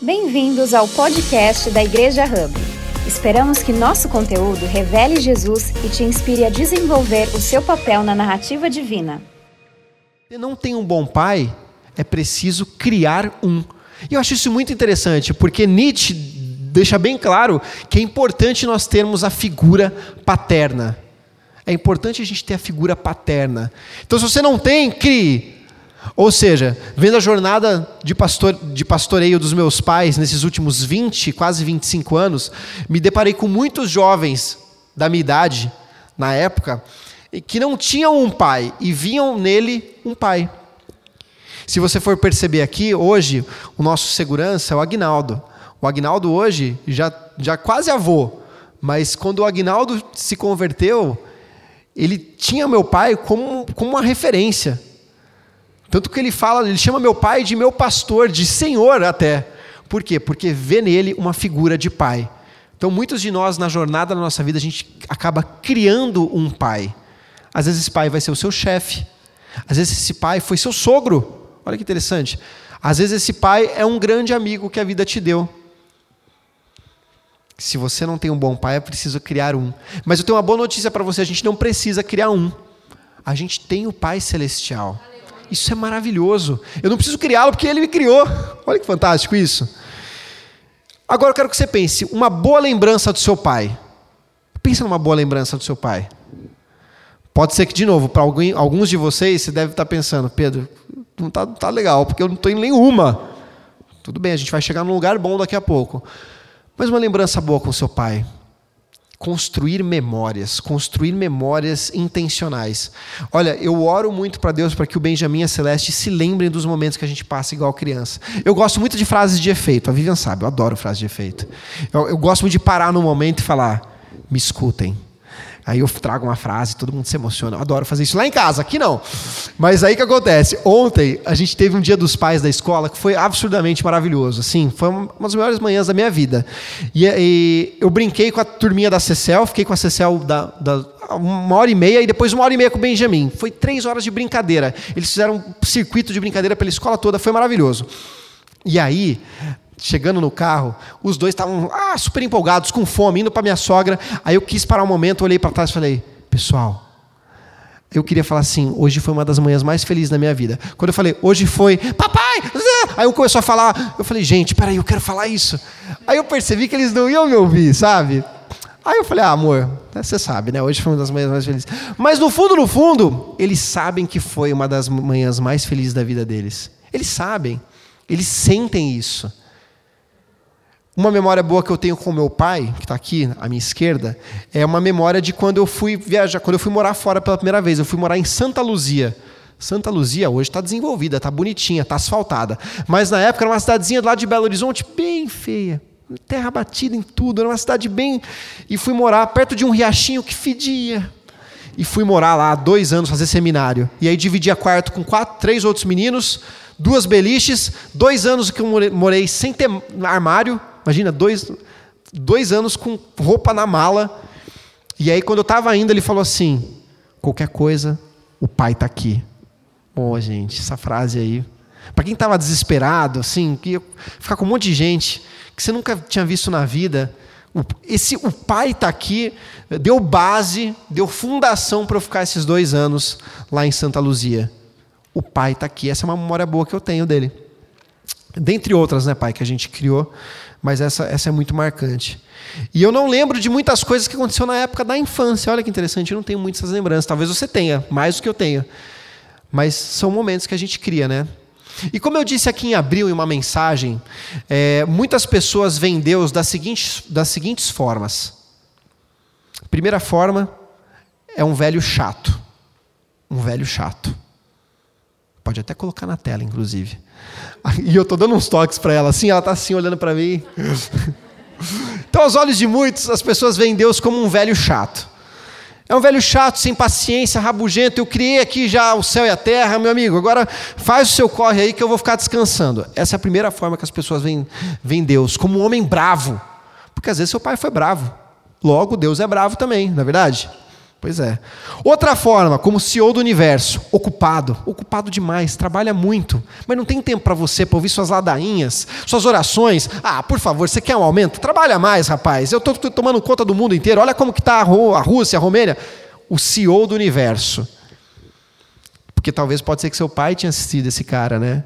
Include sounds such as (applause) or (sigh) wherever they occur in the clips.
Bem-vindos ao podcast da Igreja Hub. Esperamos que nosso conteúdo revele Jesus e te inspire a desenvolver o seu papel na narrativa divina. Se não tem um bom pai, é preciso criar um. E eu acho isso muito interessante, porque Nietzsche deixa bem claro que é importante nós termos a figura paterna. É importante a gente ter a figura paterna. Então, se você não tem, crie. Ou seja, vendo a jornada de, pastor, de pastoreio dos meus pais nesses últimos 20, quase 25 anos, me deparei com muitos jovens da minha idade, na época, que não tinham um pai e viam nele um pai. Se você for perceber aqui, hoje, o nosso segurança é o Agnaldo. O Agnaldo hoje já, já quase avô, mas quando o Agnaldo se converteu, ele tinha meu pai como, como uma referência. Tanto que ele fala, ele chama meu pai de meu pastor, de senhor até. Por quê? Porque vê nele uma figura de pai. Então, muitos de nós, na jornada da nossa vida, a gente acaba criando um pai. Às vezes, esse pai vai ser o seu chefe. Às vezes, esse pai foi seu sogro. Olha que interessante. Às vezes, esse pai é um grande amigo que a vida te deu. Se você não tem um bom pai, é preciso criar um. Mas eu tenho uma boa notícia para você: a gente não precisa criar um. A gente tem o Pai Celestial. Isso é maravilhoso. Eu não preciso criá-lo porque ele me criou. Olha que fantástico isso. Agora eu quero que você pense, uma boa lembrança do seu pai. Pensa numa boa lembrança do seu pai. Pode ser que, de novo, para alguns de vocês, você deve estar pensando, Pedro, não está tá legal, porque eu não estou em nenhuma. Tudo bem, a gente vai chegar num lugar bom daqui a pouco. Mas uma lembrança boa com seu pai construir memórias, construir memórias intencionais. Olha, eu oro muito para Deus para que o Benjamin e a Celeste se lembrem dos momentos que a gente passa igual criança. Eu gosto muito de frases de efeito, a Vivian sabe, eu adoro frases de efeito. Eu, eu gosto muito de parar no momento e falar: me escutem. Aí eu trago uma frase, todo mundo se emociona. Eu adoro fazer isso lá em casa, aqui não. Mas aí que acontece? Ontem a gente teve um dia dos pais da escola que foi absurdamente maravilhoso. Assim, foi uma das melhores manhãs da minha vida. E, e eu brinquei com a turminha da Cecel, fiquei com a Cecel da, da, uma hora e meia e depois uma hora e meia com o Benjamin. Foi três horas de brincadeira. Eles fizeram um circuito de brincadeira pela escola toda, foi maravilhoso. E aí, chegando no carro, os dois estavam ah, super empolgados, com fome, indo para minha sogra. Aí eu quis parar um momento, olhei para trás e falei: Pessoal, eu queria falar assim: hoje foi uma das manhãs mais felizes da minha vida. Quando eu falei, hoje foi, papai! Aí eu começou a falar, eu falei: Gente, peraí, eu quero falar isso. Aí eu percebi que eles não iam me ouvir, sabe? Aí eu falei: Ah, amor, você sabe, né? Hoje foi uma das manhãs mais felizes. Mas no fundo, no fundo, eles sabem que foi uma das manhãs mais felizes da vida deles. Eles sabem, eles sentem isso. Uma memória boa que eu tenho com meu pai, que está aqui à minha esquerda, é uma memória de quando eu fui viajar, quando eu fui morar fora pela primeira vez. Eu fui morar em Santa Luzia. Santa Luzia hoje está desenvolvida, está bonitinha, está asfaltada. Mas na época era uma cidadezinha lado de Belo Horizonte, bem feia. Terra batida em tudo, era uma cidade bem. E fui morar perto de um riachinho que fedia. E fui morar lá dois anos, fazer seminário. E aí dividia quarto com quatro, três outros meninos, duas beliches, dois anos que eu morei sem ter armário, Imagina, dois, dois anos com roupa na mala. E aí, quando eu estava indo, ele falou assim: qualquer coisa, o pai está aqui. Oh, gente, essa frase aí. Para quem estava desesperado, assim, que ficar com um monte de gente que você nunca tinha visto na vida, esse o pai está aqui, deu base, deu fundação para eu ficar esses dois anos lá em Santa Luzia. O pai está aqui. Essa é uma memória boa que eu tenho dele. Dentre outras, né, pai, que a gente criou mas essa, essa é muito marcante. E eu não lembro de muitas coisas que aconteceu na época da infância. Olha que interessante, eu não tenho muitas lembranças. Talvez você tenha, mais do que eu tenho. Mas são momentos que a gente cria, né? E como eu disse aqui em abril, em uma mensagem, é, muitas pessoas veem Deus das seguintes, das seguintes formas. Primeira forma é um velho chato. Um velho chato. Pode até colocar na tela, inclusive. (laughs) E eu estou dando uns toques para ela, assim, ela está assim olhando para mim. (laughs) Então, aos olhos de muitos, as pessoas veem Deus como um velho chato. É um velho chato, sem paciência, rabugento. Eu criei aqui já o céu e a terra, meu amigo. Agora faz o seu corre aí que eu vou ficar descansando. Essa é a primeira forma que as pessoas veem, veem Deus, como um homem bravo. Porque às vezes seu pai foi bravo. Logo, Deus é bravo também, não é verdade? Pois é. Outra forma, como CEO do universo, ocupado, ocupado demais, trabalha muito, mas não tem tempo para você, para ouvir suas ladainhas, suas orações. Ah, por favor, você quer um aumento? Trabalha mais, rapaz. Eu estou tomando conta do mundo inteiro. Olha como que está a Rússia, a Romênia. O CEO do universo. Porque talvez pode ser que seu pai tinha assistido esse cara, né?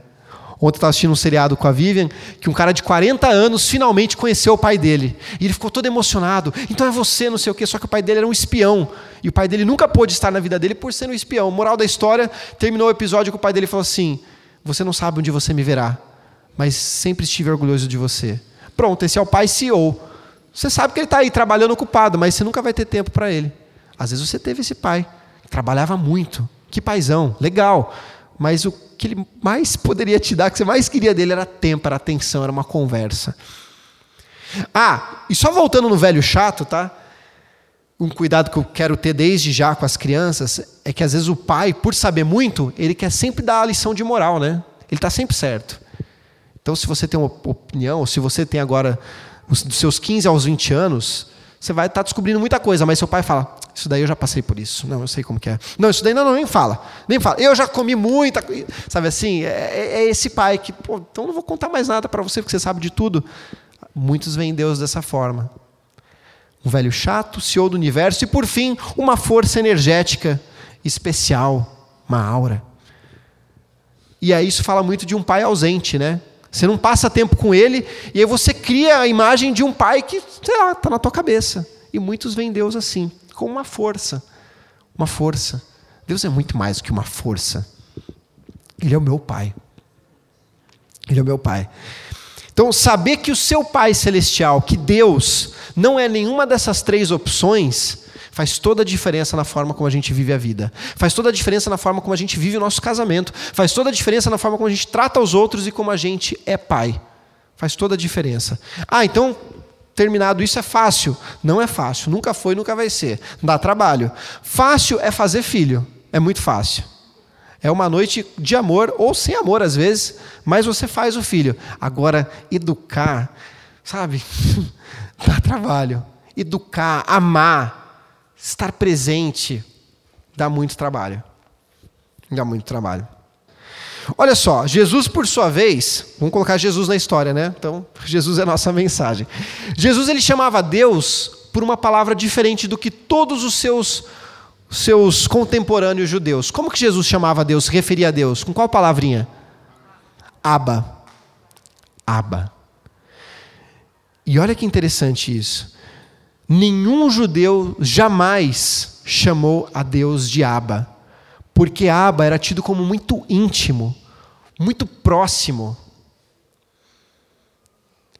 Ontem eu estava assistindo um seriado com a Vivian, que um cara de 40 anos finalmente conheceu o pai dele. E ele ficou todo emocionado. Então é você, não sei o quê. Só que o pai dele era um espião. E o pai dele nunca pôde estar na vida dele por ser um espião. Moral da história, terminou o episódio com o pai dele falou assim: Você não sabe onde você me verá, mas sempre estive orgulhoso de você. Pronto, esse é o pai CEO. Você sabe que ele está aí trabalhando ocupado, mas você nunca vai ter tempo para ele. Às vezes você teve esse pai, trabalhava muito. Que paizão, legal. Mas o que ele mais poderia te dar, que você mais queria dele, era tempo, era atenção, era uma conversa. Ah, e só voltando no velho chato, tá? Um cuidado que eu quero ter desde já com as crianças é que às vezes o pai, por saber muito, ele quer sempre dar a lição de moral, né? Ele está sempre certo. Então, se você tem uma opinião, ou se você tem agora dos seus 15 aos 20 anos, você vai estar tá descobrindo muita coisa, mas seu pai fala: Isso daí eu já passei por isso. Não, eu sei como que é. Não, isso daí não, não nem fala. Nem fala. Eu já comi muita coisa. Sabe assim? É, é, é esse pai que, pô, então não vou contar mais nada para você, porque você sabe de tudo. Muitos veem Deus dessa forma. Um velho chato, CEO do universo, e por fim, uma força energética especial, uma aura. E aí isso fala muito de um pai ausente, né? Você não passa tempo com ele, e aí você cria a imagem de um pai que, sei lá, está na tua cabeça. E muitos veem Deus assim, com uma força. Uma força. Deus é muito mais do que uma força. Ele é o meu pai. Ele é o meu pai. Então, saber que o seu Pai Celestial, que Deus, não é nenhuma dessas três opções, faz toda a diferença na forma como a gente vive a vida. Faz toda a diferença na forma como a gente vive o nosso casamento. Faz toda a diferença na forma como a gente trata os outros e como a gente é pai. Faz toda a diferença. Ah, então, terminado isso é fácil. Não é fácil. Nunca foi, nunca vai ser. Dá trabalho. Fácil é fazer filho. É muito fácil. É uma noite de amor, ou sem amor às vezes, mas você faz o filho. Agora, educar, sabe? (laughs) Dá trabalho. Educar, amar, estar presente dá muito trabalho. Dá muito trabalho. Olha só, Jesus, por sua vez, vamos colocar Jesus na história, né? Então, (laughs) Jesus é a nossa mensagem. Jesus ele chamava Deus por uma palavra diferente do que todos os seus seus contemporâneos judeus. Como que Jesus chamava Deus, se referia a Deus? Com qual palavrinha? Aba. Aba. E olha que interessante isso nenhum judeu jamais chamou a Deus de Abba, porque Abba era tido como muito íntimo, muito próximo.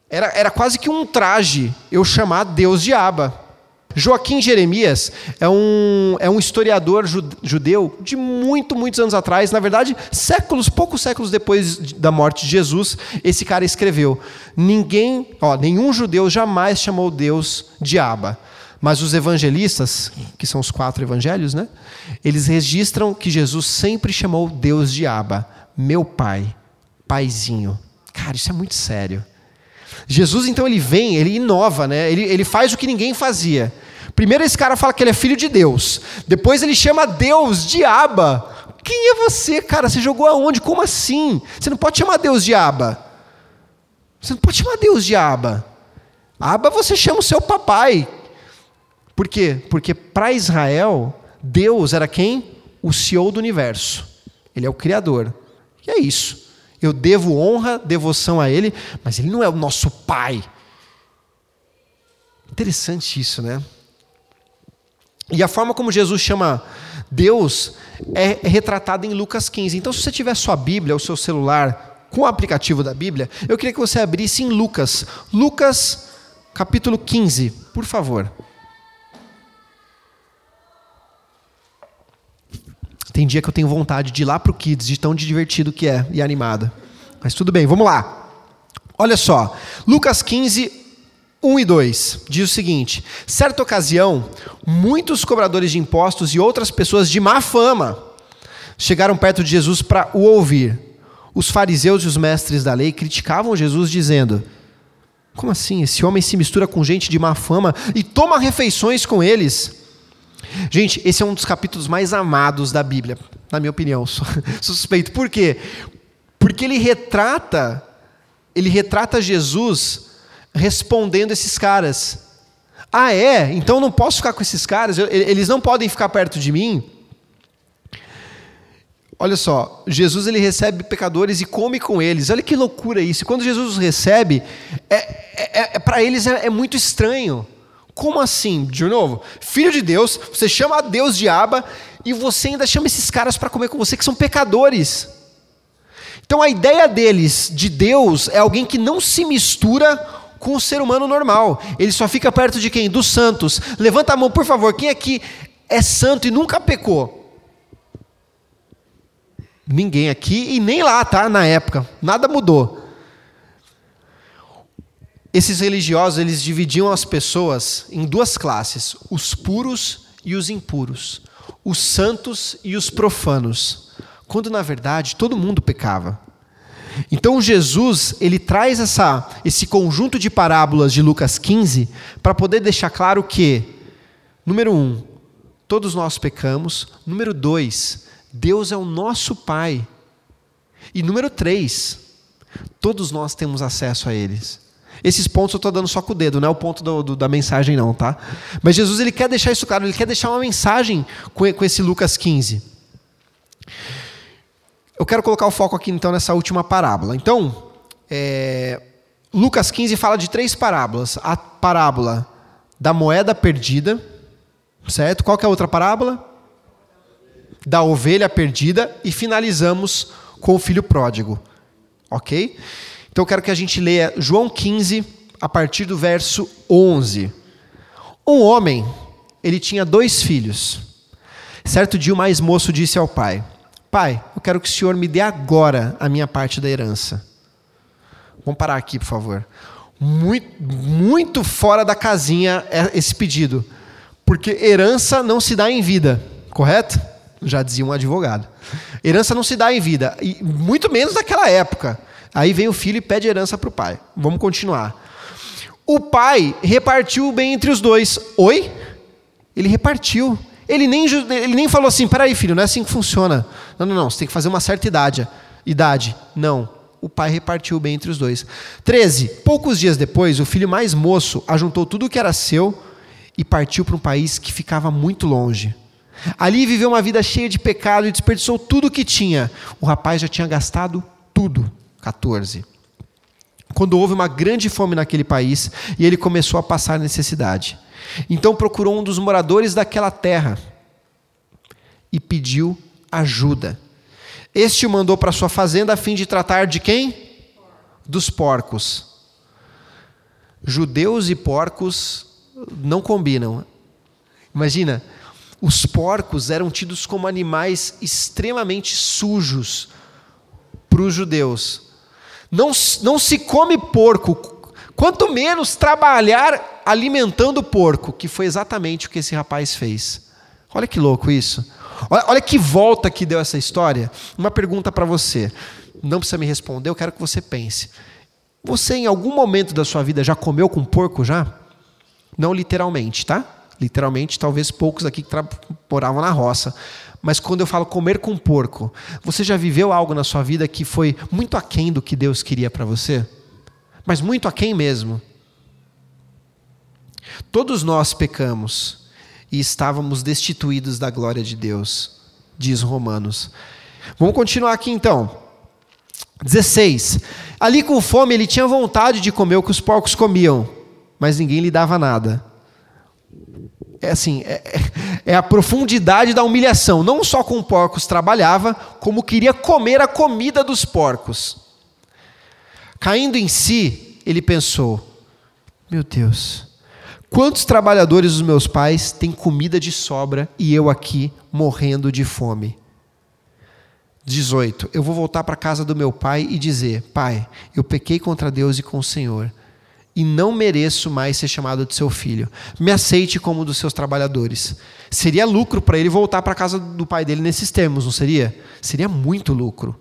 Era, era quase que um traje eu chamar Deus de Abba. Joaquim Jeremias é um, é um historiador judeu de muito, muitos anos atrás, na verdade, séculos, poucos séculos depois da morte de Jesus, esse cara escreveu: Ninguém, ó, nenhum judeu jamais chamou Deus de Abba. Mas os evangelistas, que são os quatro evangelhos, né? Eles registram que Jesus sempre chamou Deus de Abba, meu pai, paizinho. Cara, isso é muito sério. Jesus, então, ele vem, ele inova, né? ele, ele faz o que ninguém fazia. Primeiro, esse cara fala que ele é filho de Deus. Depois, ele chama Deus de Aba. Quem é você, cara? Você jogou aonde? Como assim? Você não pode chamar Deus de Aba. Você não pode chamar Deus de Aba. Aba você chama o seu papai. Por quê? Porque para Israel, Deus era quem? O CEO do universo. Ele é o Criador. E é isso. Eu devo honra, devoção a Ele, mas Ele não é o nosso Pai. Interessante isso, né? E a forma como Jesus chama Deus é, retratada em Lucas 15. Então, se você tiver sua Bíblia, o seu celular com o aplicativo da Bíblia, eu queria que você abrisse em Lucas. Lucas, capítulo 15, por favor. Tem dia que eu tenho vontade de ir lá para o Kids, de tão divertido que é e animado. Mas tudo bem, vamos lá. Olha só, Lucas 15, 1 e 2 diz o seguinte: certa ocasião, muitos cobradores de impostos e outras pessoas de má fama chegaram perto de Jesus para o ouvir. Os fariseus e os mestres da lei criticavam Jesus, dizendo: Como assim? Esse homem se mistura com gente de má fama e toma refeições com eles. Gente, esse é um dos capítulos mais amados da Bíblia, na minha opinião. (laughs) Suspeito. Por quê? Porque ele retrata, ele retrata Jesus respondendo esses caras. Ah, é? Então não posso ficar com esses caras? Eles não podem ficar perto de mim? Olha só, Jesus ele recebe pecadores e come com eles. Olha que loucura isso. E quando Jesus os recebe, é, é, é para eles é, é, muito estranho. Como assim? De novo, filho de Deus, você chama a Deus de Aba e você ainda chama esses caras para comer com você que são pecadores. Então a ideia deles de Deus é alguém que não se mistura com o ser humano normal. Ele só fica perto de quem? Dos santos. Levanta a mão, por favor. Quem aqui é santo e nunca pecou? Ninguém aqui e nem lá, tá? Na época, nada mudou. Esses religiosos, eles dividiam as pessoas em duas classes: os puros e os impuros, os santos e os profanos. Quando na verdade todo mundo pecava. Então Jesus, ele traz essa, esse conjunto de parábolas de Lucas 15 para poder deixar claro que, número um, todos nós pecamos, número dois, Deus é o nosso Pai. E número três, todos nós temos acesso a eles. Esses pontos eu estou dando só com o dedo, não é o ponto do, do, da mensagem, não, tá? Mas Jesus ele quer deixar isso claro, ele quer deixar uma mensagem com, com esse Lucas 15. Eu quero colocar o foco aqui então nessa última parábola. Então, é, Lucas 15 fala de três parábolas: a parábola da moeda perdida, certo? Qual que é a outra parábola? da ovelha perdida e finalizamos com o filho pródigo. Ok? Então eu quero que a gente leia João 15, a partir do verso 11. Um homem, ele tinha dois filhos. Certo dia o mais moço disse ao pai: Pai, eu quero que o senhor me dê agora a minha parte da herança. Vamos parar aqui, por favor. Muito, muito fora da casinha é esse pedido. Porque herança não se dá em vida, correto? já dizia um advogado. Herança não se dá em vida, e muito menos naquela época. Aí vem o filho e pede herança para o pai. Vamos continuar. O pai repartiu o bem entre os dois. Oi? Ele repartiu. Ele nem, ele nem falou assim: peraí, filho, não é assim que funciona. Não, não, não, você tem que fazer uma certa idade. Idade. Não. O pai repartiu o bem entre os dois. 13. Poucos dias depois, o filho mais moço ajuntou tudo o que era seu e partiu para um país que ficava muito longe. Ali viveu uma vida cheia de pecado e desperdiçou tudo o que tinha. O rapaz já tinha gastado tudo. 14. Quando houve uma grande fome naquele país e ele começou a passar necessidade. Então procurou um dos moradores daquela terra e pediu ajuda. Este o mandou para sua fazenda a fim de tratar de quem? Dos porcos. Judeus e porcos não combinam. Imagina, os porcos eram tidos como animais extremamente sujos para os judeus. Não, não se come porco, quanto menos trabalhar alimentando porco, que foi exatamente o que esse rapaz fez. Olha que louco isso. Olha, olha que volta que deu essa história. Uma pergunta para você. Não precisa me responder, eu quero que você pense. Você, em algum momento da sua vida, já comeu com porco já? Não literalmente, tá? Literalmente, talvez poucos aqui que moravam na roça. Mas quando eu falo comer com porco, você já viveu algo na sua vida que foi muito aquém do que Deus queria para você? Mas muito aquém mesmo. Todos nós pecamos e estávamos destituídos da glória de Deus, diz Romanos. Vamos continuar aqui então. 16. Ali com fome ele tinha vontade de comer o que os porcos comiam, mas ninguém lhe dava nada é assim, é, é, a profundidade da humilhação. Não só com porcos trabalhava, como queria comer a comida dos porcos. Caindo em si, ele pensou: Meu Deus, quantos trabalhadores dos meus pais têm comida de sobra e eu aqui morrendo de fome? 18. Eu vou voltar para a casa do meu pai e dizer: Pai, eu pequei contra Deus e com o Senhor e não mereço mais ser chamado de seu filho. Me aceite como um dos seus trabalhadores. Seria lucro para ele voltar para a casa do pai dele nesses termos, não seria? Seria muito lucro.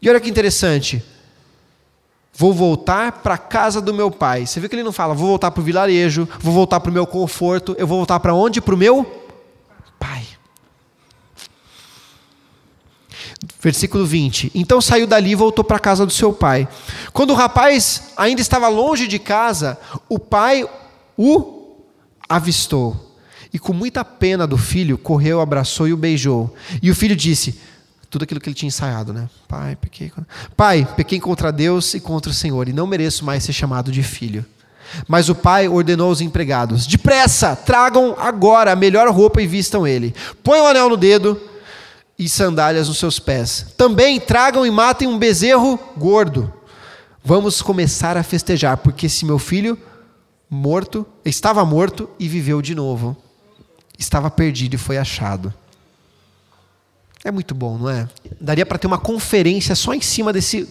E olha que interessante. Vou voltar para a casa do meu pai. Você viu que ele não fala, vou voltar para o vilarejo, vou voltar para o meu conforto, eu vou voltar para onde? Para o meu pai. Versículo 20. Então saiu dali e voltou para a casa do seu pai. Quando o rapaz ainda estava longe de casa, o pai o avistou. E com muita pena do filho, correu, abraçou e o beijou. E o filho disse: tudo aquilo que ele tinha ensaiado, né? Pai, pequei. Pai, pequei contra Deus e contra o Senhor, e não mereço mais ser chamado de filho. Mas o pai ordenou aos empregados: Depressa, tragam agora a melhor roupa e vistam ele. Põe o anel no dedo e sandálias nos seus pés. Também tragam e matem um bezerro gordo. Vamos começar a festejar, porque esse meu filho morto, estava morto e viveu de novo. Estava perdido e foi achado. É muito bom, não é? Daria para ter uma conferência só em cima desse,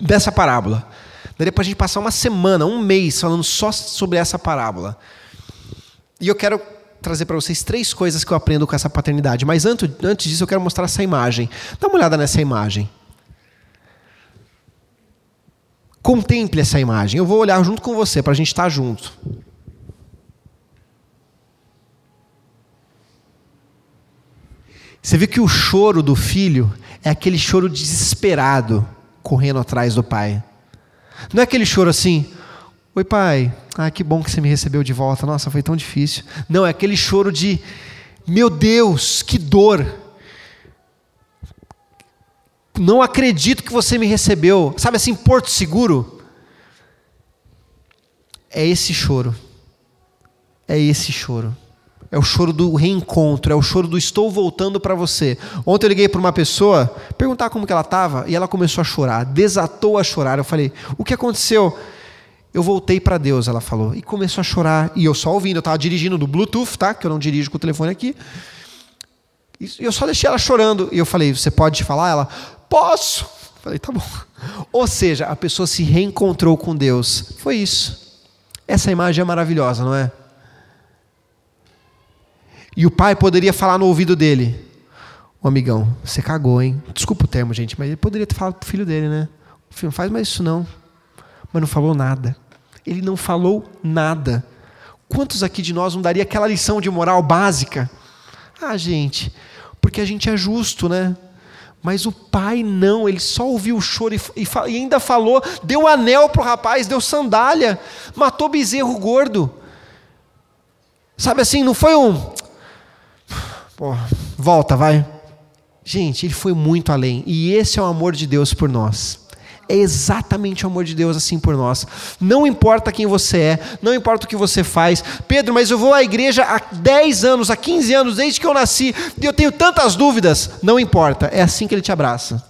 dessa parábola. Daria para a gente passar uma semana, um mês falando só sobre essa parábola. E eu quero trazer para vocês três coisas que eu aprendo com essa paternidade. Mas antes, antes disso, eu quero mostrar essa imagem. Dá uma olhada nessa imagem. Contemple essa imagem. Eu vou olhar junto com você para a gente estar tá junto. Você vê que o choro do filho é aquele choro desesperado, correndo atrás do pai. Não é aquele choro assim, oi pai, ah, que bom que você me recebeu de volta, nossa, foi tão difícil. Não, é aquele choro de, meu Deus, que dor. Não acredito que você me recebeu. Sabe assim, porto seguro? É esse choro. É esse choro. É o choro do reencontro, é o choro do estou voltando para você. Ontem eu liguei para uma pessoa, perguntar como que ela estava, e ela começou a chorar, desatou a chorar. Eu falei: "O que aconteceu?" Eu voltei para Deus, ela falou, e começou a chorar. E eu só ouvindo, eu estava dirigindo do Bluetooth, tá? Que eu não dirijo com o telefone aqui. E eu só deixei ela chorando. E eu falei: "Você pode falar?" Ela: "Posso." Eu falei: "Tá bom." Ou seja, a pessoa se reencontrou com Deus. Foi isso. Essa imagem é maravilhosa, não é? E o pai poderia falar no ouvido dele: amigão, você cagou, hein? Desculpa o termo, gente, mas ele poderia ter falado pro filho dele, né? O filho, não faz mais isso não. Mas não falou nada. Ele não falou nada. Quantos aqui de nós não daria aquela lição de moral básica? Ah, gente, porque a gente é justo, né? Mas o pai não, ele só ouviu o choro e, e, e ainda falou, deu anel para o rapaz, deu sandália, matou bezerro gordo. Sabe assim, não foi um, Pô, volta, vai. Gente, ele foi muito além. E esse é o amor de Deus por nós. É exatamente o amor de Deus assim por nós. Não importa quem você é, não importa o que você faz. Pedro, mas eu vou à igreja há 10 anos, há 15 anos, desde que eu nasci, e eu tenho tantas dúvidas. Não importa, é assim que ele te abraça.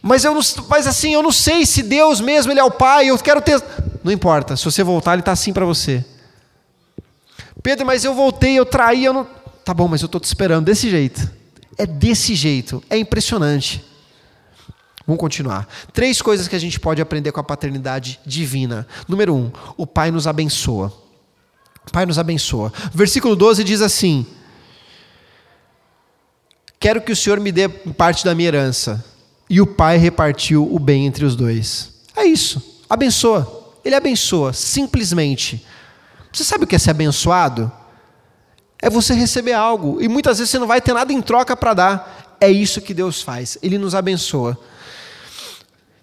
Mas, eu não, mas assim, eu não sei se Deus mesmo ele é o Pai, eu quero ter. Não importa, se você voltar, ele está assim para você. Pedro, mas eu voltei, eu traí, eu não. Tá bom, mas eu estou te esperando desse jeito. É desse jeito. É impressionante. Vamos continuar. Três coisas que a gente pode aprender com a paternidade divina. Número um, o Pai nos abençoa. O Pai nos abençoa. Versículo 12 diz assim: Quero que o Senhor me dê parte da minha herança. E o pai repartiu o bem entre os dois. É isso. Abençoa. Ele abençoa, simplesmente. Você sabe o que é ser abençoado? é você receber algo. E muitas vezes você não vai ter nada em troca para dar. É isso que Deus faz. Ele nos abençoa.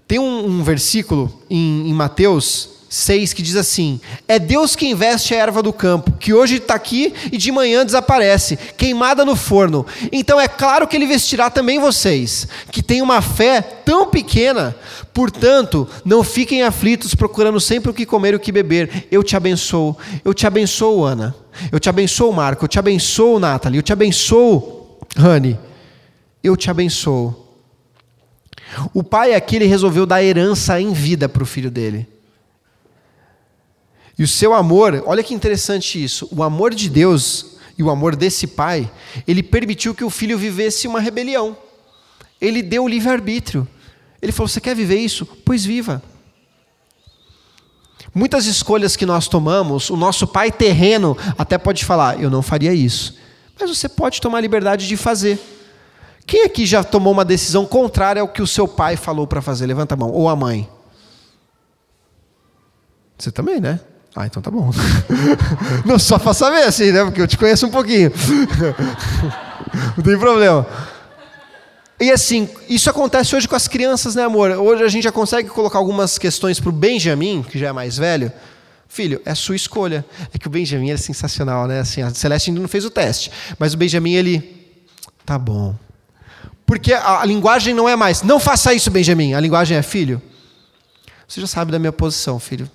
Tem um, um versículo em, em Mateus 6 que diz assim: É Deus que investe a erva do campo, que hoje está aqui e de manhã desaparece, queimada no forno. Então é claro que Ele vestirá também vocês, que têm uma fé tão pequena. Portanto, não fiquem aflitos procurando sempre o que comer e o que beber. Eu te abençoo. Eu te abençoo, Ana. Eu te abençoo, Marco. Eu te abençoo, Nathalie. Eu te abençoo, Rani. Eu te abençoo. O pai aqui ele resolveu dar herança em vida para o filho dele. E o seu amor, olha que interessante isso. O amor de Deus e o amor desse pai, ele permitiu que o filho vivesse uma rebelião. Ele deu o livre-arbítrio. Ele falou: Você quer viver isso? Pois viva. Muitas escolhas que nós tomamos, o nosso pai terreno até pode falar: Eu não faria isso. Mas você pode tomar a liberdade de fazer. Quem aqui já tomou uma decisão contrária ao que o seu pai falou para fazer? Levanta a mão. Ou a mãe. Você também, né? Ah, então tá bom. (laughs) Não, só para saber assim, né? Porque eu te conheço um pouquinho. (laughs) Não tem problema. E assim, isso acontece hoje com as crianças, né, amor? Hoje a gente já consegue colocar algumas questões para o Benjamin, que já é mais velho. Filho, é sua escolha. É que o Benjamin é sensacional, né? Assim, a Celeste ainda não fez o teste, mas o Benjamin ele tá bom. Porque a, a linguagem não é mais, não faça isso, Benjamin. A linguagem é filho. Você já sabe da minha posição, filho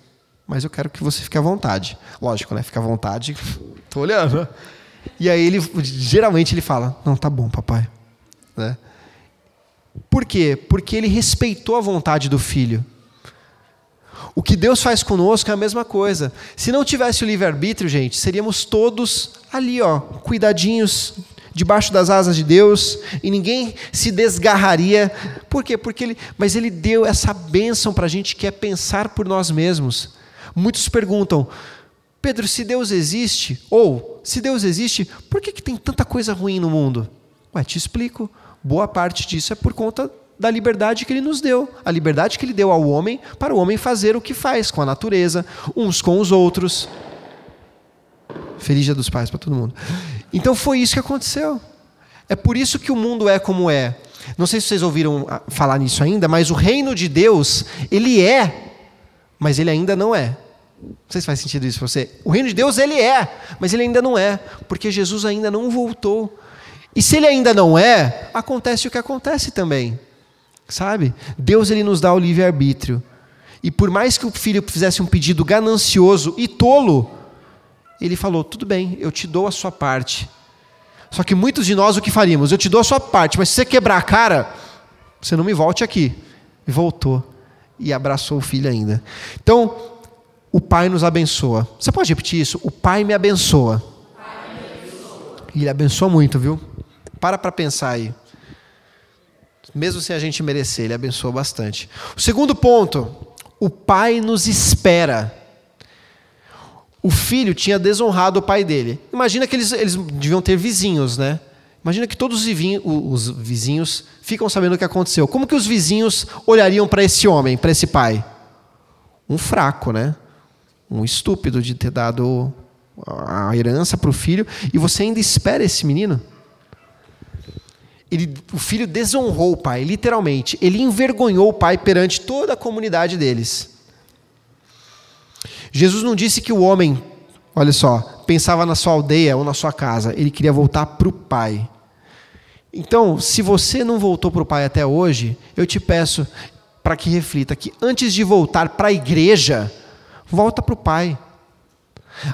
mas eu quero que você fique à vontade. Lógico, né? Fica à vontade. (laughs) Tô olhando. E aí ele geralmente ele fala: "Não, tá bom, papai", né? Por quê? Porque ele respeitou a vontade do filho. O que Deus faz conosco é a mesma coisa. Se não tivesse o livre-arbítrio, gente, seríamos todos ali, ó, cuidadinhos, debaixo das asas de Deus, e ninguém se desgarraria. Por quê? Porque ele, mas ele deu essa bênção para a gente que é pensar por nós mesmos. Muitos perguntam, Pedro, se Deus existe, ou se Deus existe, por que, que tem tanta coisa ruim no mundo? Ué, te explico. Boa parte disso é por conta da liberdade que ele nos deu, a liberdade que ele deu ao homem para o homem fazer o que faz com a natureza, uns com os outros. Feliz Dia dos Pais para todo mundo. Então foi isso que aconteceu. É por isso que o mundo é como é. Não sei se vocês ouviram ah, falar nisso ainda, mas o reino de Deus, ele é mas ele ainda não é. Não sei se faz sentido isso para você. O reino de Deus ele é, mas ele ainda não é, porque Jesus ainda não voltou. E se ele ainda não é, acontece o que acontece também. Sabe? Deus ele nos dá o livre-arbítrio. E por mais que o filho fizesse um pedido ganancioso e tolo, ele falou: "Tudo bem, eu te dou a sua parte". Só que muitos de nós o que faríamos? Eu te dou a sua parte, mas se você quebrar a cara, você não me volte aqui. Voltou e abraçou o filho ainda. Então, o Pai nos abençoa. Você pode repetir isso? O Pai me abençoa. E ele abençoa muito, viu? Para para pensar aí. Mesmo sem a gente merecer, ele abençoa bastante. O segundo ponto, o Pai nos espera. O filho tinha desonrado o pai dele. Imagina que eles, eles deviam ter vizinhos, né? Imagina que todos os vizinhos, os vizinhos ficam sabendo o que aconteceu. Como que os vizinhos olhariam para esse homem, para esse pai? Um fraco, né? Um estúpido de ter dado a herança para o filho e você ainda espera esse menino? Ele, o filho desonrou o pai, literalmente. Ele envergonhou o pai perante toda a comunidade deles. Jesus não disse que o homem, olha só, pensava na sua aldeia ou na sua casa, ele queria voltar para o Pai. Então, se você não voltou para o Pai até hoje, eu te peço para que reflita que antes de voltar para a igreja, volta para o Pai.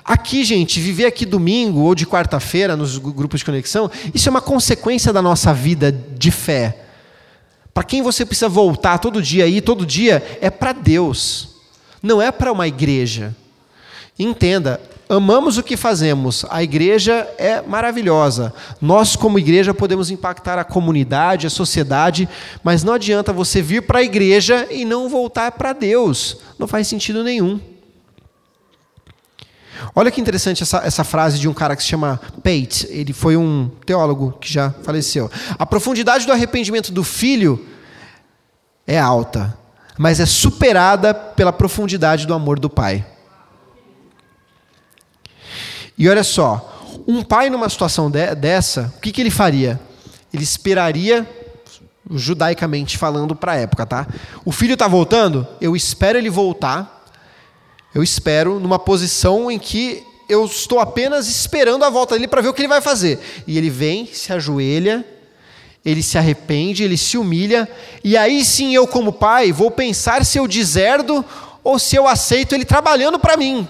Aqui, gente, viver aqui domingo ou de quarta-feira nos grupos de conexão, isso é uma consequência da nossa vida de fé. Para quem você precisa voltar todo dia aí, todo dia, é para Deus, não é para uma igreja. Entenda, amamos o que fazemos, a igreja é maravilhosa. Nós, como igreja, podemos impactar a comunidade, a sociedade, mas não adianta você vir para a igreja e não voltar para Deus. Não faz sentido nenhum. Olha que interessante essa, essa frase de um cara que se chama Pate. Ele foi um teólogo que já faleceu. A profundidade do arrependimento do filho é alta, mas é superada pela profundidade do amor do pai. E olha só, um pai numa situação de, dessa, o que, que ele faria? Ele esperaria, judaicamente falando para a época, tá? O filho está voltando, eu espero ele voltar, eu espero numa posição em que eu estou apenas esperando a volta dele para ver o que ele vai fazer. E ele vem, se ajoelha, ele se arrepende, ele se humilha, e aí sim eu, como pai, vou pensar se eu deserdo ou se eu aceito ele trabalhando para mim.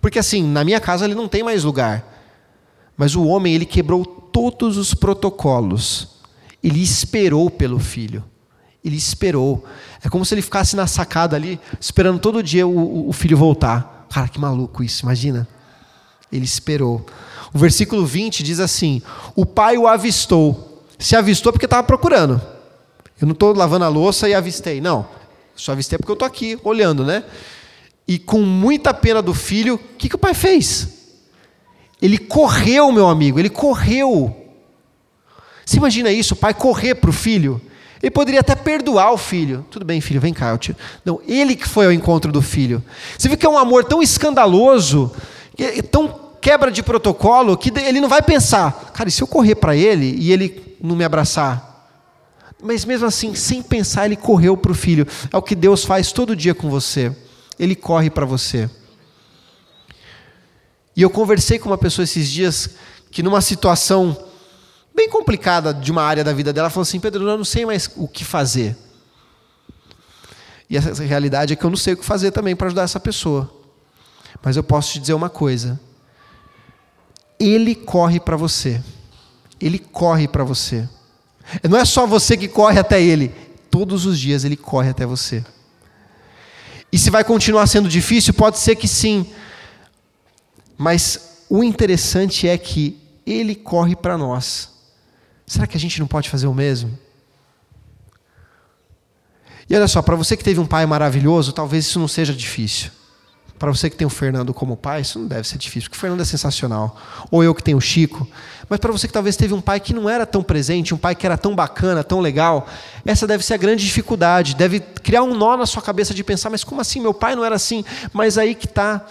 Porque assim, na minha casa ele não tem mais lugar. Mas o homem, ele quebrou todos os protocolos. Ele esperou pelo filho. Ele esperou. É como se ele ficasse na sacada ali, esperando todo dia o, o filho voltar. Cara, que maluco isso, imagina. Ele esperou. O versículo 20 diz assim: O pai o avistou. Se avistou porque estava procurando. Eu não estou lavando a louça e avistei. Não. Só avistei porque eu estou aqui olhando, né? E com muita pena do filho, o que, que o pai fez? Ele correu, meu amigo, ele correu. Você imagina isso, o pai correr para o filho? Ele poderia até perdoar o filho. Tudo bem, filho, vem cá. Eu te... Não, ele que foi ao encontro do filho. Você vê que é um amor tão escandaloso, tão quebra de protocolo, que ele não vai pensar, cara, e se eu correr para ele e ele não me abraçar? Mas mesmo assim, sem pensar, ele correu para o filho. É o que Deus faz todo dia com você. Ele corre para você. E eu conversei com uma pessoa esses dias que, numa situação bem complicada de uma área da vida dela, falou assim: Pedro, eu não sei mais o que fazer. E essa realidade é que eu não sei o que fazer também para ajudar essa pessoa. Mas eu posso te dizer uma coisa: Ele corre para você. Ele corre para você. Não é só você que corre até Ele, todos os dias Ele corre até você. E se vai continuar sendo difícil, pode ser que sim. Mas o interessante é que Ele corre para nós. Será que a gente não pode fazer o mesmo? E olha só, para você que teve um pai maravilhoso, talvez isso não seja difícil. Para você que tem o Fernando como pai, isso não deve ser difícil, porque o Fernando é sensacional. Ou eu que tenho o Chico. Mas para você que talvez teve um pai que não era tão presente, um pai que era tão bacana, tão legal, essa deve ser a grande dificuldade. Deve criar um nó na sua cabeça de pensar, mas como assim? Meu pai não era assim. Mas aí que está.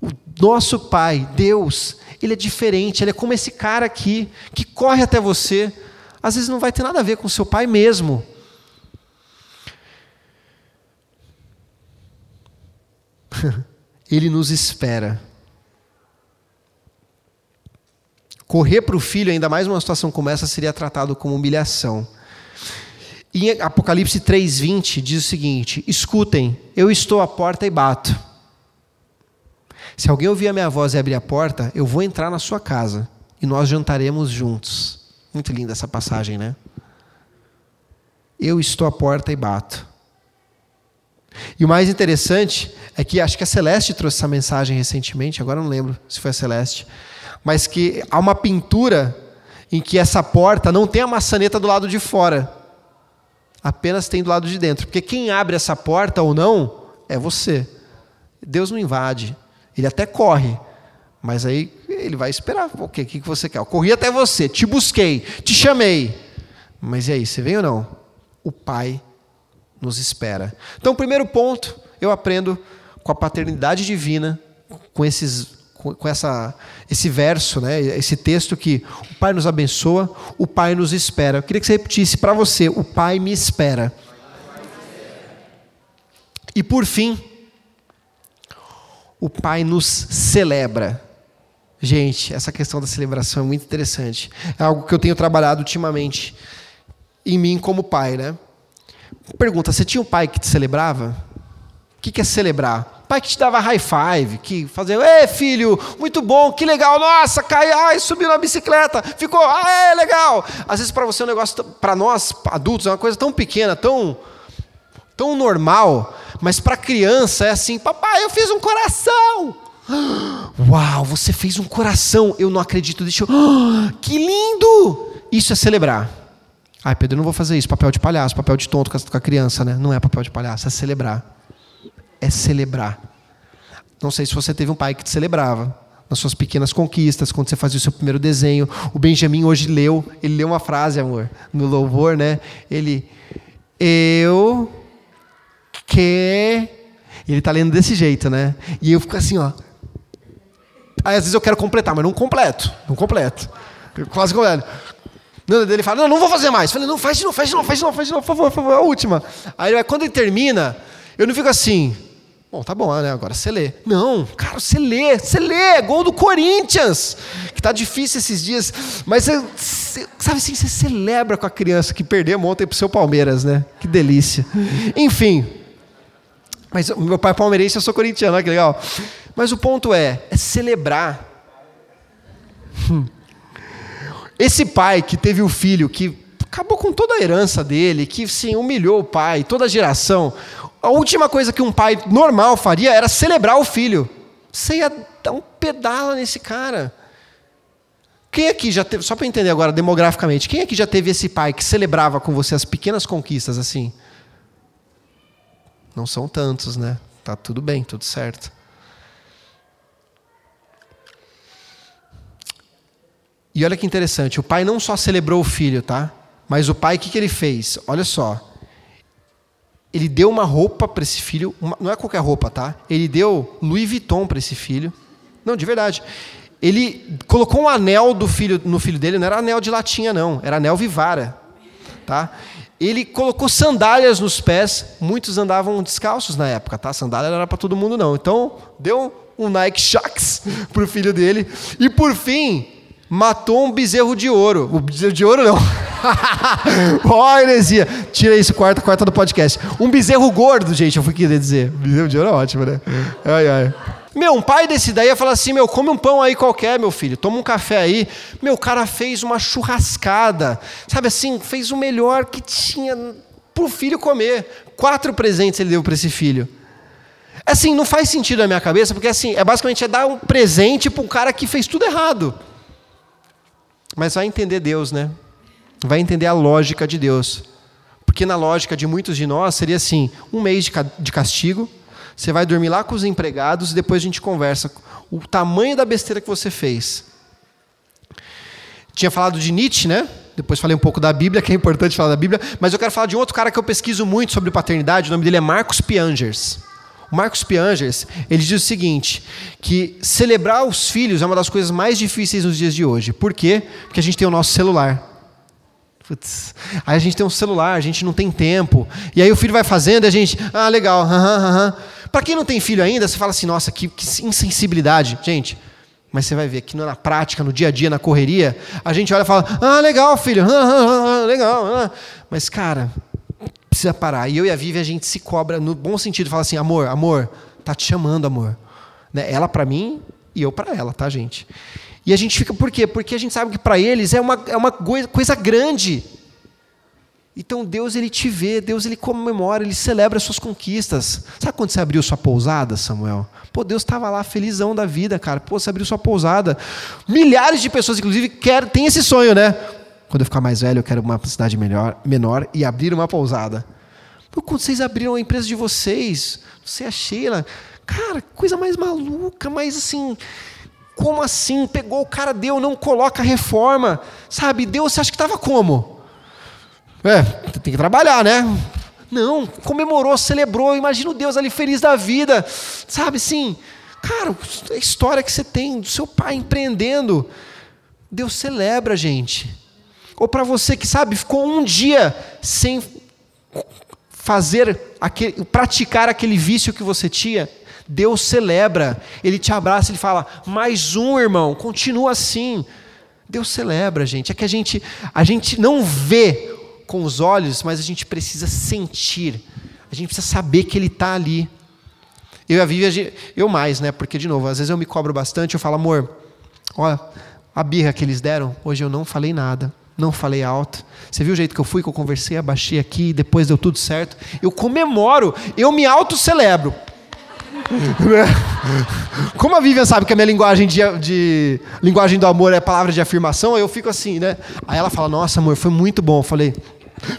O nosso pai, Deus, ele é diferente, ele é como esse cara aqui, que corre até você. Às vezes não vai ter nada a ver com seu pai mesmo. (laughs) ele nos espera. Correr para o filho, ainda mais numa situação como essa, seria tratado como humilhação. Em Apocalipse 3,20 diz o seguinte: Escutem, eu estou à porta e bato. Se alguém ouvir a minha voz e abrir a porta, eu vou entrar na sua casa e nós jantaremos juntos. Muito linda essa passagem, né? Eu estou à porta e bato. E o mais interessante é que acho que a Celeste trouxe essa mensagem recentemente, agora não lembro se foi a Celeste, mas que há uma pintura em que essa porta não tem a maçaneta do lado de fora, apenas tem do lado de dentro, porque quem abre essa porta ou não é você. Deus não invade, ele até corre, mas aí ele vai esperar. O que, que você quer? Eu corri até você, te busquei, te chamei. Mas e aí, você vem ou não? O Pai nos espera. Então, primeiro ponto, eu aprendo com a paternidade divina, com esses com essa, esse verso, né, esse texto que o Pai nos abençoa, o Pai nos espera. Eu queria que você repetisse para você: o Pai me espera. E por fim, o Pai nos celebra. Gente, essa questão da celebração é muito interessante. É algo que eu tenho trabalhado ultimamente em mim como pai, né? Pergunta: você tinha um pai que te celebrava? O que é celebrar? Pai que te dava high five, que fazia, ei filho, muito bom, que legal, nossa, caiu, ai, subiu na bicicleta, ficou, ah, legal. Às vezes para você é um negócio, para nós adultos, é uma coisa tão pequena, tão, tão normal, mas para criança é assim: papai, eu fiz um coração. Uau, você fez um coração. Eu não acredito. Deixa eu. (gasps) Que lindo! Isso é celebrar. Ai, Pedro, eu não vou fazer isso. Papel de palhaço, papel de tonto com a criança, né? Não é papel de palhaço, é celebrar. É celebrar. Não sei se você teve um pai que te celebrava nas suas pequenas conquistas, quando você fazia o seu primeiro desenho. O Benjamin hoje leu, ele leu uma frase, amor, no louvor, né? Ele, eu que. Ele está lendo desse jeito, né? E eu fico assim, ó. Aí às vezes eu quero completar, mas não completo. Não completo. quase completo. Ele fala, não, não vou fazer mais. Eu falei, não, faz de novo, faz de novo, faz de novo, faz de novo, por favor, por favor, a última. Aí quando ele termina, eu não fico assim, bom, tá bom, né? Agora você lê. Não, cara, você lê, você lê, gol do Corinthians, que tá difícil esses dias, mas você, sabe assim, você celebra com a criança que perdeu ontem pro seu Palmeiras, né? Que delícia. Enfim, mas meu pai é palmeirense, eu sou corintiano, olha que legal. Mas o ponto é, é celebrar. Hum. Esse pai que teve o filho que acabou com toda a herança dele, que sim, humilhou o pai, toda a geração. A última coisa que um pai normal faria era celebrar o filho. Você ia dar um pedala nesse cara. Quem aqui já teve, só para entender agora demograficamente, quem aqui já teve esse pai que celebrava com você as pequenas conquistas assim? Não são tantos, né? Tá tudo bem, tudo certo. E olha que interessante, o pai não só celebrou o filho, tá? Mas o pai, o que, que ele fez? Olha só. Ele deu uma roupa para esse filho, uma, não é qualquer roupa, tá? Ele deu Louis Vuitton para esse filho. Não, de verdade. Ele colocou um anel do filho no filho dele, não era anel de latinha não, era anel Vivara, tá? Ele colocou sandálias nos pés, muitos andavam descalços na época, tá? Sandália não era para todo mundo não. Então, deu um Nike Shox (laughs) pro filho dele e por fim, matou um bezerro de ouro. O bezerro de ouro não. (laughs) Ó, oh, heresia. Tira isso, quarta, quarta do podcast. Um bezerro gordo, gente, eu fui querer dizer. Bezerro de ouro é ótimo, né? Ai, ai. Meu, um pai desse daí ia falar assim: meu, come um pão aí qualquer, meu filho, toma um café aí. Meu, o cara fez uma churrascada, sabe assim, fez o melhor que tinha pro filho comer. Quatro presentes ele deu para esse filho. Assim, não faz sentido na minha cabeça, porque assim, é basicamente é dar um presente para um cara que fez tudo errado. Mas vai entender Deus, né? Vai entender a lógica de Deus. Porque na lógica de muitos de nós seria assim: um mês de castigo, você vai dormir lá com os empregados e depois a gente conversa o tamanho da besteira que você fez. Tinha falado de Nietzsche, né? Depois falei um pouco da Bíblia, que é importante falar da Bíblia, mas eu quero falar de um outro cara que eu pesquiso muito sobre paternidade, o nome dele é Marcos Piangers. Marcos Piangers, ele diz o seguinte, que celebrar os filhos é uma das coisas mais difíceis nos dias de hoje. Por quê? Porque a gente tem o nosso celular. Putz, aí a gente tem um celular, a gente não tem tempo. E aí o filho vai fazendo e a gente, ah, legal, aham, aham. Para quem não tem filho ainda, você fala assim, nossa, que, que insensibilidade. Gente, mas você vai ver que na prática, no dia a dia, na correria, a gente olha e fala, ah, legal, filho, ah, legal. Mas, cara, precisa parar. E eu e a Vivi, a gente se cobra no bom sentido, fala assim, amor, amor, tá te chamando, amor. Né? Ela para mim e eu para ela, tá, gente? E a gente fica, por quê? Porque a gente sabe que para eles é uma, é uma coisa grande. Então Deus ele te vê, Deus ele comemora, ele celebra as suas conquistas. Sabe quando você abriu sua pousada, Samuel? Pô, Deus estava lá felizão da vida, cara. Pô, você abriu sua pousada. Milhares de pessoas, inclusive, quer, tem esse sonho, né? Quando eu ficar mais velho, eu quero uma cidade melhor, menor e abrir uma pousada. Pô, quando vocês abriram a empresa de vocês, você e a Sheila, cara, coisa mais maluca, mais assim. Como assim? Pegou o cara, deu, não coloca reforma. Sabe, Deus, você acha que estava como? É, tem que trabalhar, né? Não, comemorou, celebrou, imagina o Deus ali feliz da vida. Sabe assim, cara, a história que você tem do seu pai empreendendo. Deus celebra, gente. Ou para você que sabe, ficou um dia sem fazer aquele, praticar aquele vício que você tinha, Deus celebra, Ele te abraça, Ele fala: mais um irmão, continua assim. Deus celebra, gente. É que a gente, a gente não vê com os olhos, mas a gente precisa sentir. A gente precisa saber que Ele está ali. Eu a Vivi, eu mais, né? Porque, de novo, às vezes eu me cobro bastante, eu falo, amor, olha, a birra que eles deram, hoje eu não falei nada não falei alto. Você viu o jeito que eu fui, que eu conversei, abaixei aqui, depois deu tudo certo. Eu comemoro, eu me auto-celebro. (laughs) Como a Vivian sabe que a minha linguagem de, de, linguagem do amor é palavra de afirmação, eu fico assim, né? Aí ela fala: "Nossa, amor, foi muito bom". Eu falei: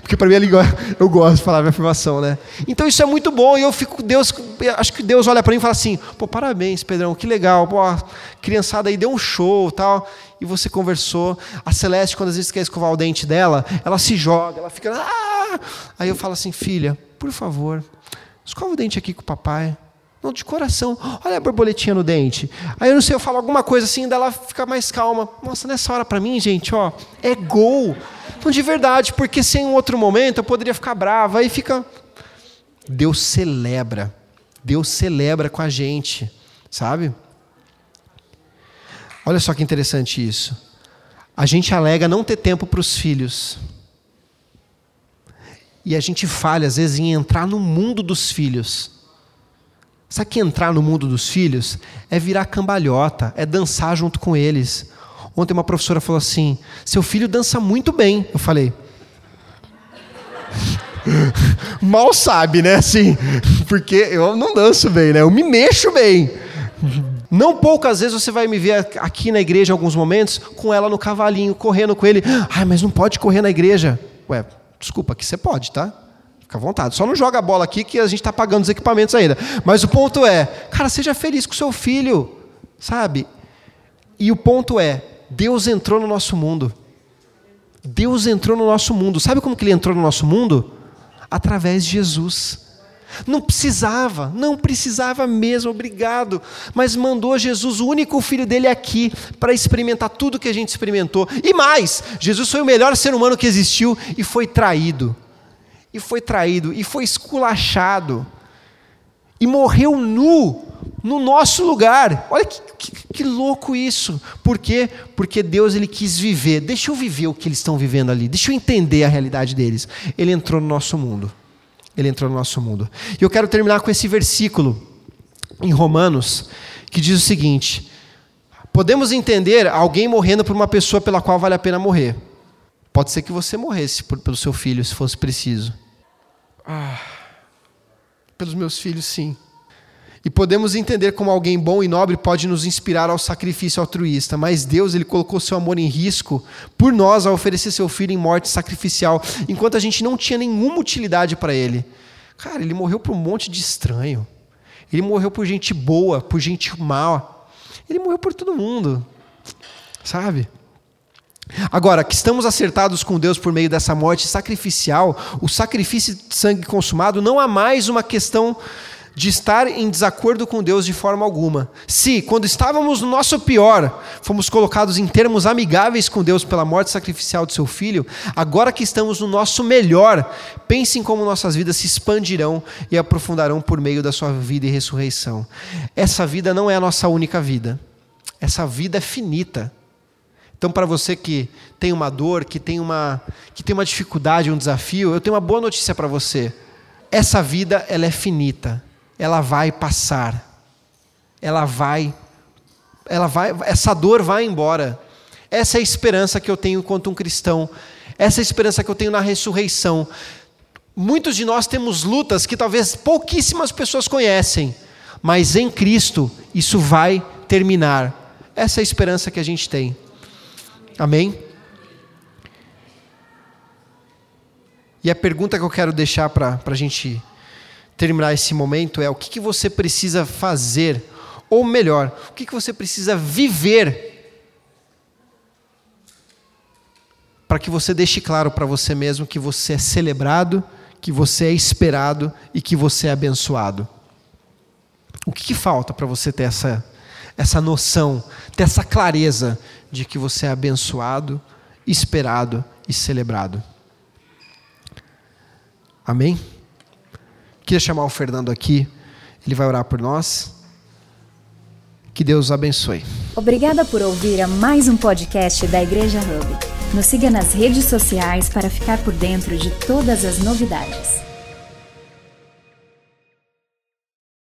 porque para mim (laughs) eu gosto de falar minha afirmação, né? Então isso é muito bom e eu fico, Deus, acho que Deus olha para mim e fala assim: pô, parabéns, Pedrão, que legal, pô, a criançada aí deu um show tal. E você conversou. A Celeste, quando às vezes quer escovar o dente dela, ela se joga, ela fica. Ah! Aí eu falo assim: filha, por favor, escova o dente aqui com o papai. Não, de coração. Olha a borboletinha no dente. Aí eu não sei, eu falo alguma coisa assim, dela fica mais calma. Nossa, nessa hora para mim, gente, ó, é gol. Então, de verdade, porque sem um outro momento eu poderia ficar brava. Aí fica. Deus celebra. Deus celebra com a gente, sabe? Olha só que interessante isso. A gente alega não ter tempo para os filhos. E a gente falha, às vezes, em entrar no mundo dos filhos. Sabe que entrar no mundo dos filhos é virar cambalhota, é dançar junto com eles. Ontem uma professora falou assim: seu filho dança muito bem. Eu falei. (laughs) Mal sabe, né? Assim, (laughs) porque eu não danço bem, né? Eu me mexo bem. Não poucas vezes você vai me ver aqui na igreja em alguns momentos com ela no cavalinho, correndo com ele. Ai, mas não pode correr na igreja. Ué, desculpa, aqui você pode, tá? Fica à vontade. Só não joga a bola aqui que a gente está pagando os equipamentos ainda. Mas o ponto é, cara, seja feliz com seu filho, sabe? E o ponto é, Deus entrou no nosso mundo. Deus entrou no nosso mundo. Sabe como que ele entrou no nosso mundo? Através de Jesus. Não precisava, não precisava mesmo, obrigado. Mas mandou Jesus, o único filho dele aqui, para experimentar tudo que a gente experimentou. E mais, Jesus foi o melhor ser humano que existiu e foi traído. E foi traído, e foi esculachado. E morreu nu no nosso lugar. Olha que, que, que, louco isso. Por quê? Porque Deus ele quis viver. Deixa eu viver o que eles estão vivendo ali. Deixa eu entender a realidade deles. Ele entrou no nosso mundo. Ele entrou no nosso mundo. E eu quero terminar com esse versículo em Romanos que diz o seguinte: Podemos entender alguém morrendo por uma pessoa pela qual vale a pena morrer. Pode ser que você morresse por, pelo seu filho, se fosse preciso. Ah, pelos meus filhos, sim. E podemos entender como alguém bom e nobre pode nos inspirar ao sacrifício altruísta, mas Deus ele colocou seu amor em risco por nós ao oferecer seu filho em morte sacrificial, enquanto a gente não tinha nenhuma utilidade para ele. Cara, ele morreu por um monte de estranho. Ele morreu por gente boa, por gente má. Ele morreu por todo mundo. Sabe? Agora, que estamos acertados com Deus por meio dessa morte sacrificial, o sacrifício de sangue consumado não há mais uma questão de estar em desacordo com Deus de forma alguma. Se, quando estávamos no nosso pior, fomos colocados em termos amigáveis com Deus pela morte sacrificial de seu filho, agora que estamos no nosso melhor, pensem como nossas vidas se expandirão e aprofundarão por meio da sua vida e ressurreição. Essa vida não é a nossa única vida. Essa vida é finita. Então, para você que tem uma dor, que tem uma, que tem uma dificuldade, um desafio, eu tenho uma boa notícia para você. Essa vida ela é finita ela vai passar. Ela vai ela vai essa dor vai embora. Essa é a esperança que eu tenho enquanto um cristão. Essa é a esperança que eu tenho na ressurreição. Muitos de nós temos lutas que talvez pouquíssimas pessoas conhecem, mas em Cristo isso vai terminar. Essa é a esperança que a gente tem. Amém? E a pergunta que eu quero deixar para a gente terminar esse momento é o que, que você precisa fazer, ou melhor, o que, que você precisa viver para que você deixe claro para você mesmo que você é celebrado, que você é esperado e que você é abençoado. O que, que falta para você ter essa, essa noção, ter essa clareza de que você é abençoado, esperado e celebrado? Amém? Queria chamar o Fernando aqui, ele vai orar por nós. Que Deus abençoe. Obrigada por ouvir a mais um podcast da Igreja Hub. Nos siga nas redes sociais para ficar por dentro de todas as novidades.